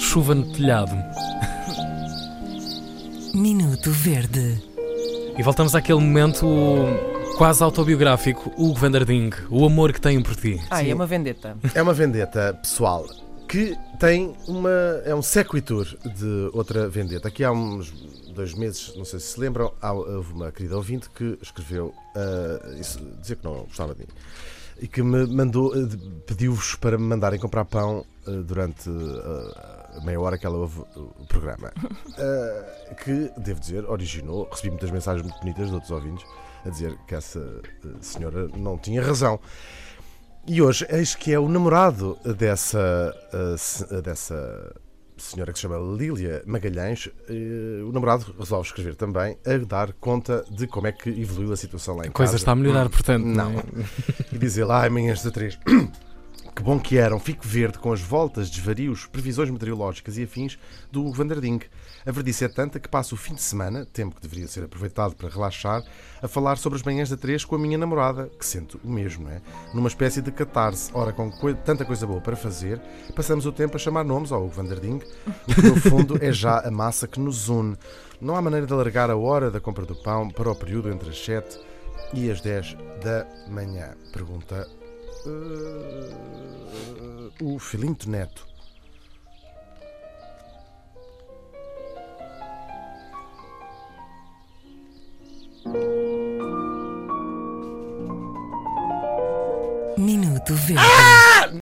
Chuva no telhado. Minuto Verde. E voltamos àquele momento quase autobiográfico. Hugo Vanderding, o amor que tenho por ti. Ah, é uma vendetta. É uma vendetta pessoal que tem uma. é um sequitur de outra vendetta. Aqui há uns dois meses, não sei se se lembram, houve uma querida ouvinte que escreveu ah, isso, dizer que não gostava de mim. E que me mandou, eh, pediu-vos para me mandarem comprar pão eh, durante ah, a meia hora que ela ouve o programa. Ah, que, devo dizer, originou. Recebi muitas mensagens muito bonitas de outros ouvintes a dizer que essa senhora não tinha razão. E hoje, eis que é o namorado dessa, uh, uh, dessa senhora que se chama Lília Magalhães. uh, o namorado resolve escrever também a dar conta de como é que evoluiu a situação lá em A coisa casa. está a melhorar, portanto. Não. é? E dizer lá, amanhãs da três. Que bom que eram, fico verde com as voltas, desvarios, previsões meteorológicas e afins do Vanderding. A verdice é tanta que passo o fim de semana, tempo que deveria ser aproveitado para relaxar, a falar sobre as manhãs da três com a minha namorada, que sento o mesmo, é? Numa espécie de catarse. Ora, com tanta coisa boa para fazer, passamos o tempo a chamar nomes ao Vanderding, o que no fundo é já a massa que nos une. Não há maneira de alargar a hora da compra do pão para o período entre as 7 e as 10 da manhã? Pergunta uh, o Filinto Neto. Minuto Verde.